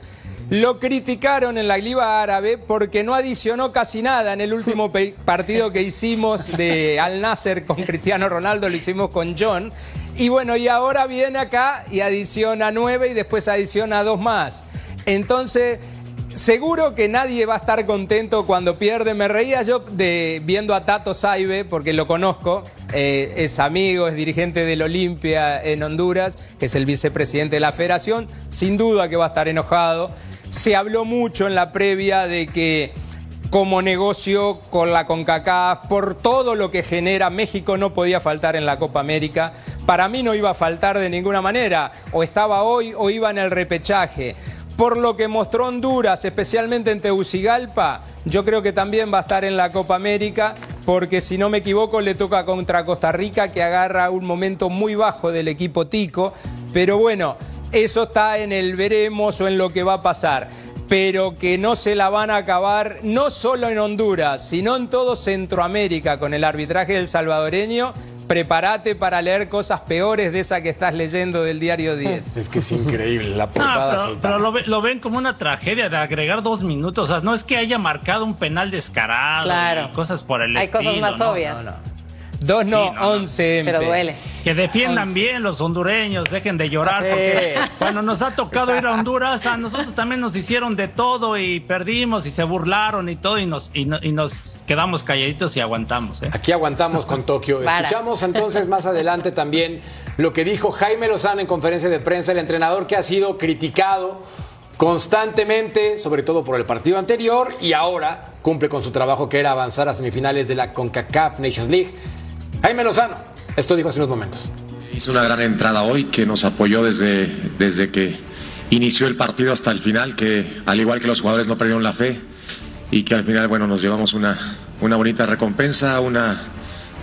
Lo criticaron en la Liga Árabe porque no adicionó casi nada en el último partido que hicimos de Al Nasser con Cristiano Ronaldo, lo hicimos con John. Y bueno, y ahora viene acá y adiciona nueve y después adiciona dos más. Entonces, Seguro que nadie va a estar contento cuando pierde. Me reía yo de viendo a Tato Saibe, porque lo conozco, eh, es amigo, es dirigente del Olimpia en Honduras, que es el vicepresidente de la federación. Sin duda que va a estar enojado. Se habló mucho en la previa de que como negocio con la CONCACAF, por todo lo que genera, México no podía faltar en la Copa América. Para mí no iba a faltar de ninguna manera. O estaba hoy o iba en el repechaje. Por lo que mostró Honduras, especialmente en Tegucigalpa, yo creo que también va a estar en la Copa América, porque si no me equivoco le toca contra Costa Rica, que agarra un momento muy bajo del equipo Tico. Pero bueno, eso está en el veremos o en lo que va a pasar pero que no se la van a acabar no solo en Honduras, sino en todo Centroamérica con el arbitraje del salvadoreño. Prepárate para leer cosas peores de esa que estás leyendo del diario 10. Es que es increíble la (laughs) No, portada pero, soltada. pero lo, ve- lo ven como una tragedia de agregar dos minutos. O sea, no es que haya marcado un penal descarado Claro. y cosas por el Hay estilo. cosas más ¿no? obvias. Dos no, Sí, no, no. once. Pero duele. Que defiendan bien los hondureños, dejen de llorar, Sí. porque cuando nos ha tocado ir a Honduras, a nosotros también nos hicieron de todo y perdimos y se burlaron y todo y nos, y no- y nos quedamos calladitos y aguantamos. ¿eh? Aquí aguantamos con Tokio. Para. Escuchamos entonces más adelante también lo que dijo Jaime Lozano en conferencia de prensa, el entrenador que ha sido criticado constantemente, sobre todo por el partido anterior, y ahora cumple con su trabajo que era avanzar a semifinales de la CONCACAF Nations League. Jaime Lozano, esto dijo hace unos momentos. Hizo una gran entrada hoy que nos apoyó desde, desde que inició el partido hasta el final, que al igual que los jugadores no perdieron la fe y que al final bueno, nos llevamos una, una bonita recompensa, una,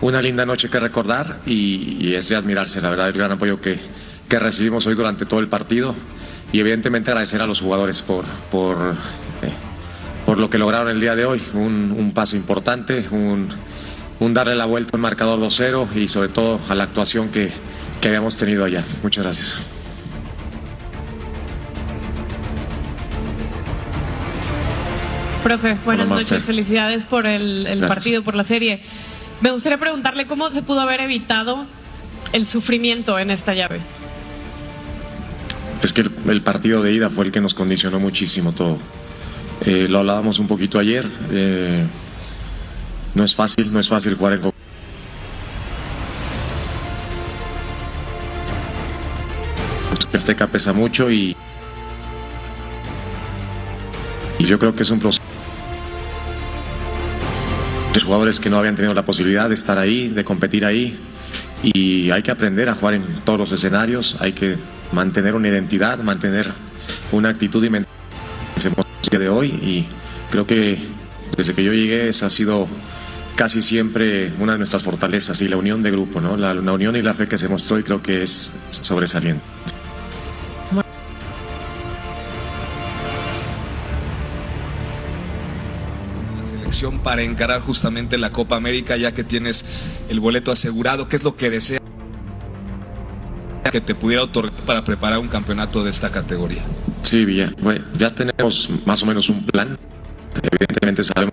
una linda noche que recordar y, es de admirarse, la verdad, el gran apoyo que, que recibimos hoy durante todo el partido y evidentemente agradecer a los jugadores por, por, eh, por lo que lograron el día de hoy, un, un paso importante, un, un darle la vuelta al marcador 2-0 y sobre todo a la actuación que, que habíamos tenido allá. Muchas gracias. Profe, buenas noches. Felicidades por el, partido, por la serie. Me gustaría preguntarle cómo se pudo haber evitado el sufrimiento en esta llave. Es que el, el partido de ida fue el que nos condicionó muchísimo todo. Eh, lo hablábamos un poquito ayer. eh, no es fácil, no es fácil jugar en... Azteca pesa mucho y, yo creo que es un proceso. Los jugadores que no habían tenido la posibilidad de estar ahí, de competir ahí, y hay que aprender a jugar en todos los escenarios, hay que mantener una identidad, mantener una actitud y mentalidad de hoy y creo que desde que yo llegué esa ha sido casi siempre una de nuestras fortalezas y la unión de grupo, ¿no? La, la unión y la fe que se mostró y creo que es sobresaliente. la selección para encarar justamente la Copa América ya que tienes el boleto asegurado? ¿Qué es lo que desea que te pudiera otorgar para preparar un campeonato de esta categoría? Sí, Villa. Bueno, ya tenemos más o menos un plan. Evidentemente sabemos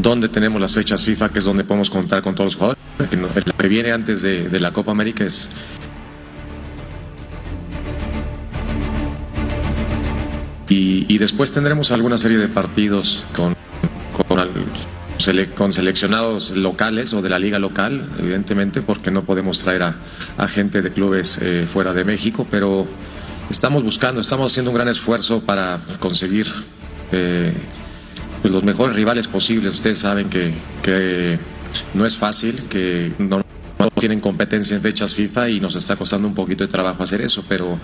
donde tenemos las fechas FIFA, que es donde podemos contar con todos los jugadores. Que viene antes de, la Copa América es Y, después tendremos alguna serie de partidos con, con, seleccionados locales o de la liga local, evidentemente, porque no podemos traer a, a gente de clubes eh, fuera de México, pero estamos buscando, estamos haciendo un gran esfuerzo para conseguir eh, pues, los mejores rivales posibles. Ustedes saben que, que no es fácil, que no, tienen competencia en fechas FIFA y nos está costando un poquito de trabajo hacer eso, pero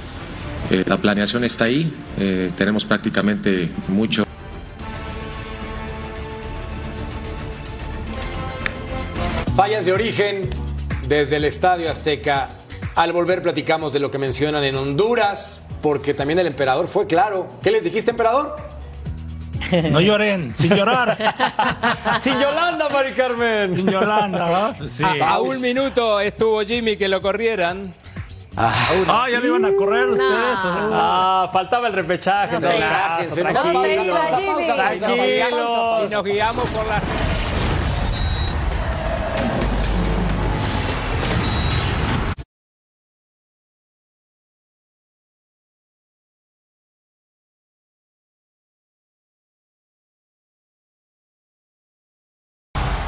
eh, la planeación está ahí, eh, tenemos prácticamente mucho. Fallas de origen desde el Estadio Azteca. Al volver platicamos de lo que mencionan en Honduras, porque también el emperador fue claro. ¿Qué les dijiste, emperador? No lloren, sin llorar. Sin Yolanda, Mari Carmen. Sin Yolanda, ¿no? Sí. A un minuto estuvo Jimmy que lo corrieran. Ah, ya le iban a correr ustedes. Ah, faltaba el repechaje. No no. Tranquilos. Si nos guiamos por las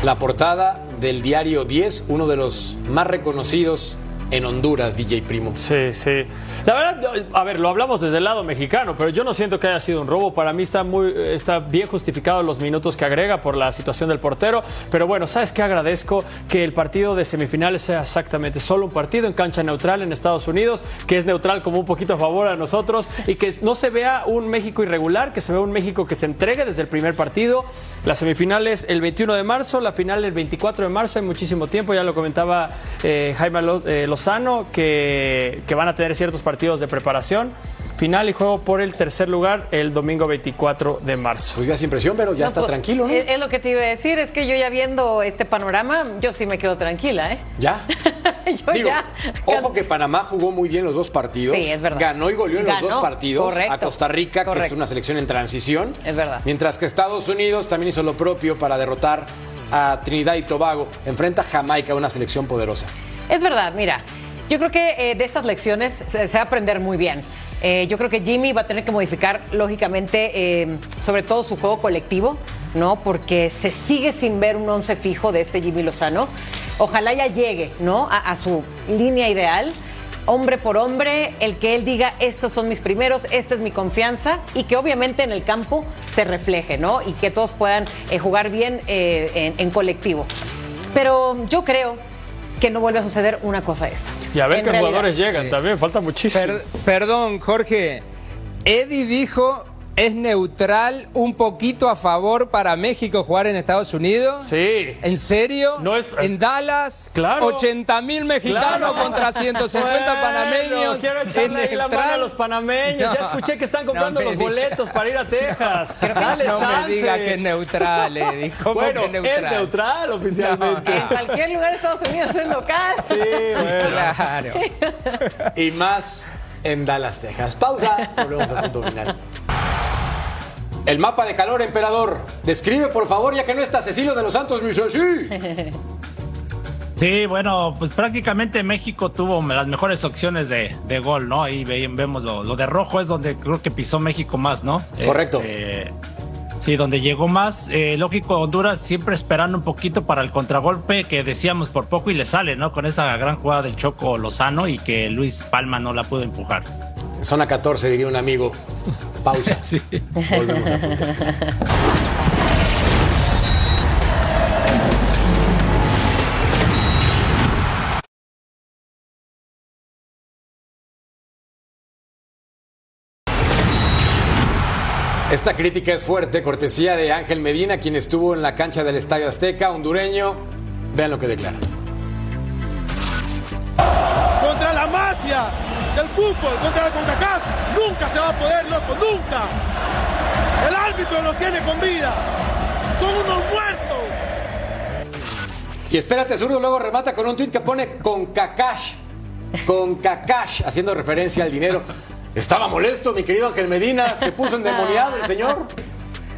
La portada del diario 10, uno de los más reconocidos en Honduras, DJ Primo. Sí, sí. La verdad, a ver, lo hablamos desde el lado mexicano, pero yo no siento que haya sido un robo. Para mí está muy, está bien justificado los minutos que agrega por la situación del portero. Pero bueno, ¿sabes qué? Agradezco que el partido de semifinales sea exactamente solo un partido en cancha neutral en Estados Unidos, que es neutral como un poquito a favor a nosotros y que no se vea un México irregular, que se vea un México que se entregue desde el primer partido. Las semifinales el 21 de marzo, la final el 24 de marzo, hay muchísimo tiempo, ya lo comentaba eh, Jaime Lo- eh, Lozano, que, que van a tener ciertos partidos de preparación. Final y juego por el tercer lugar el domingo 24 de marzo. Pues ya sin presión, pero ya No, está pues, tranquilo, ¿no? Es, es lo que te iba a decir, es que yo ya viendo este panorama, yo sí me quedo tranquila, ¿eh? Ya. (laughs) yo Digo, ya. ojo que Panamá jugó muy bien los dos partidos. Sí, es verdad. Ganó y goleó en los dos partidos correcto, a Costa Rica, que es una selección en transición. Es verdad. Mientras que Estados Unidos también hizo lo propio para derrotar a Trinidad y Tobago. Enfrenta a Jamaica, una selección poderosa. Es verdad, mira, yo creo que eh, de estas lecciones se, se va a aprender muy bien. Eh, yo creo que Jimmy va a tener que modificar, lógicamente, eh, sobre todo su juego colectivo, ¿no? Porque se sigue sin ver un once fijo de este Jimmy Lozano. Ojalá ya llegue, ¿no? A, su línea ideal. Hombre por hombre, el que él diga, estos son mis primeros, esta es mi confianza, y que obviamente en el campo se refleje, ¿no? Y que todos puedan jugar bien en, en colectivo. Pero yo creo que no vuelve a suceder una cosa de estas. Y a ver qué realidad. jugadores llegan también, falta muchísimo. Per- perdón, Jorge. Eddie dijo, ¿es neutral un poquito a favor para México jugar en Estados Unidos? Sí. ¿En serio? No es- ¿En Dallas? Claro. 80 mil mexicanos Claro. contra 150 Bueno, panameños. Quiero ¿Es echarle ahí la mano neutral? a los panameños. Ya escuché que están comprando los diga. boletos para ir a Texas. Dales (laughs) no chance. me diga que es neutral, Eddie. ¿Cómo bueno, que neutral? es neutral oficialmente. En cualquier lugar de Estados Unidos es local. Sí, bueno. Claro. (laughs) Y más en Dallas, Texas. Pausa, volvemos al punto final. El mapa de calor, emperador. Describe, por favor, ya que no está Cecilio de los Santos, mi sí. (laughs) Sí, bueno, pues prácticamente México tuvo las mejores opciones de, de gol, ¿no? Ahí ve- vemos lo, lo de rojo es donde creo que pisó México más, ¿no? Correcto. Este, sí, donde llegó más. Eh, lógico, Honduras siempre esperando un poquito para el contragolpe que decíamos por poco y le sale, ¿no? Con esa gran jugada del Choco Lozano y que Luis Palma no la pudo empujar. Zona 14, diría un amigo. Pausa. (laughs) Sí. Volvemos a. Esta crítica es fuerte, cortesía de Ángel Medina, quien estuvo en la cancha del Estadio Azteca, hondureño. Vean lo que declara. Del fútbol, contra la CONCACAF. Nunca se va a poder, loco, nunca. El árbitro los tiene con vida. Son unos muertos. Y espérate, zurdo luego remata con un tuit que pone con cacash. Con cacash, haciendo referencia al dinero. Estaba molesto, mi querido Ángel Medina. Se puso (laughs) endemoniado el señor.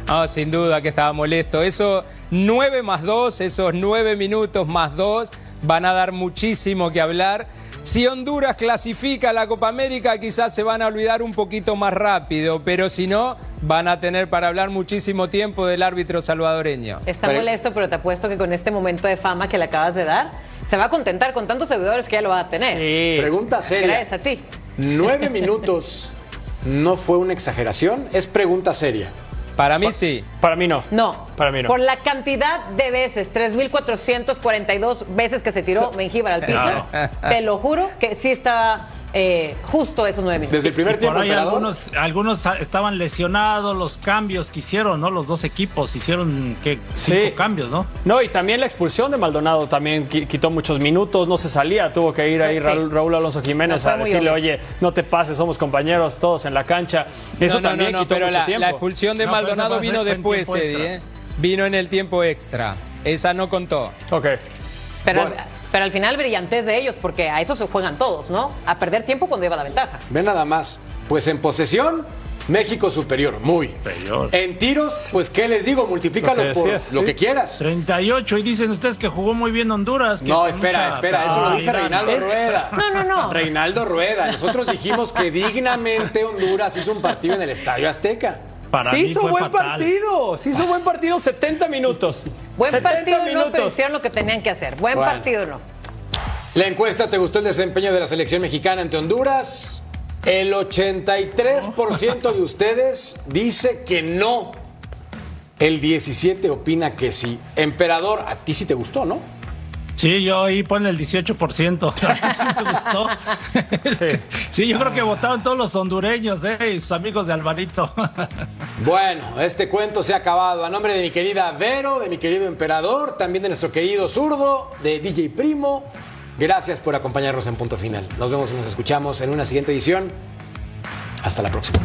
No, sin duda que estaba molesto. Eso 9 más 2, esos 9 minutos más 2 van a dar muchísimo que hablar. Si Honduras clasifica a la Copa América, quizás se van a olvidar un poquito más rápido, pero si no, van a tener para hablar muchísimo tiempo del árbitro salvadoreño. Está Pero- molesto, pero te apuesto que con este momento de fama que le acabas de dar, se va a contentar con tantos seguidores que ya lo va a tener. Sí. Pregunta seria. Gracias a ti. ¿Nueve minutos no fue una exageración? Es pregunta seria. Para mí sí. Para mí no. No. Para mí no. Por la cantidad de veces, 3.442 veces que se tiró Mengíbar al piso, (laughs) te lo juro que sí estaba eh, justo esos nueve minutos. Desde el primer Por tiempo, ahí emperador. algunos, algunos estaban lesionados, los cambios que hicieron, ¿no? Los dos equipos hicieron que cinco Sí. cambios, ¿no? No, y también la expulsión de Maldonado también qui- quitó muchos minutos, no se salía, tuvo que ir ahí Sí. Raúl, Raúl Alonso Jiménez No, a decirle, oye, no te pases, somos compañeros todos en la cancha. Eso no, no, también no, no, quitó pero mucho la, tiempo. la expulsión de Maldonado vino después, Eddie. ¿eh? Vino en el tiempo extra. Esa no contó. Ok. Pero, Bueno. Pero al final brillantez de ellos, porque a eso se juegan todos, ¿no? A perder tiempo cuando lleva la ventaja. Ve nada más. Pues en posesión, México superior, muy. Superior. En tiros, pues qué les digo, multiplícalo Lo que por lo sí. que quieras. 38 y dicen ustedes que jugó muy bien Honduras. que No, espera, mucha espera, eso lo dice. Reinaldo Rueda. No, no, no. Reinaldo Rueda. Nosotros dijimos que dignamente Honduras hizo un partido en el Estadio Azteca. Para se mí hizo fue buen fatal. partido, se hizo buen partido, 70 minutos. Buen 70 partido no, pero minutos. hicieron lo que tenían que hacer. Buen Bueno. partido no. La encuesta, ¿te gustó el desempeño de la selección mexicana ante Honduras? El 83% de ustedes dice que no. El 17 opina que sí. Emperador, a ti sí te gustó, ¿no? Sí, yo ahí pone el 18%. (laughs) ¿Sí te gustó? Sí. Sí, yo creo que votaron todos los hondureños, ¿eh? Y sus amigos de Alvarito. (laughs) Bueno, este cuento se ha acabado. A nombre de mi querida Vero, de mi querido Emperador, también de nuestro querido Zurdo, de DJ Primo, gracias por acompañarnos en Punto Final. Nos vemos y nos escuchamos en una siguiente edición. Hasta la próxima.